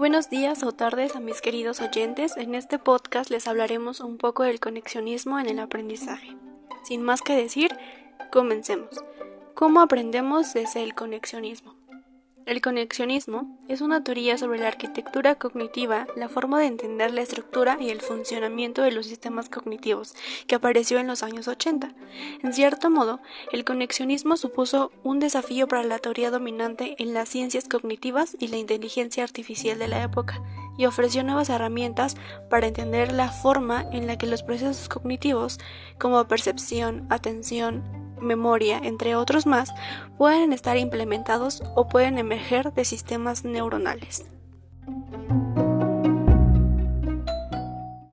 Buenos días o tardes a mis queridos oyentes. En este podcast les hablaremos un poco del conexionismo en el aprendizaje. Sin más que decir, comencemos. ¿Cómo aprendemos desde el conexionismo? El conexionismo es una teoría sobre la arquitectura cognitiva, la forma de entender la estructura y el funcionamiento de los sistemas cognitivos, que apareció en los años 80. En cierto modo, el conexionismo supuso un desafío para la teoría dominante en las ciencias cognitivas y la inteligencia artificial de la época, y ofreció nuevas herramientas para entender la forma en la que los procesos cognitivos, como percepción, atención, memoria, entre otros más, pueden estar implementados o pueden emerger de sistemas neuronales.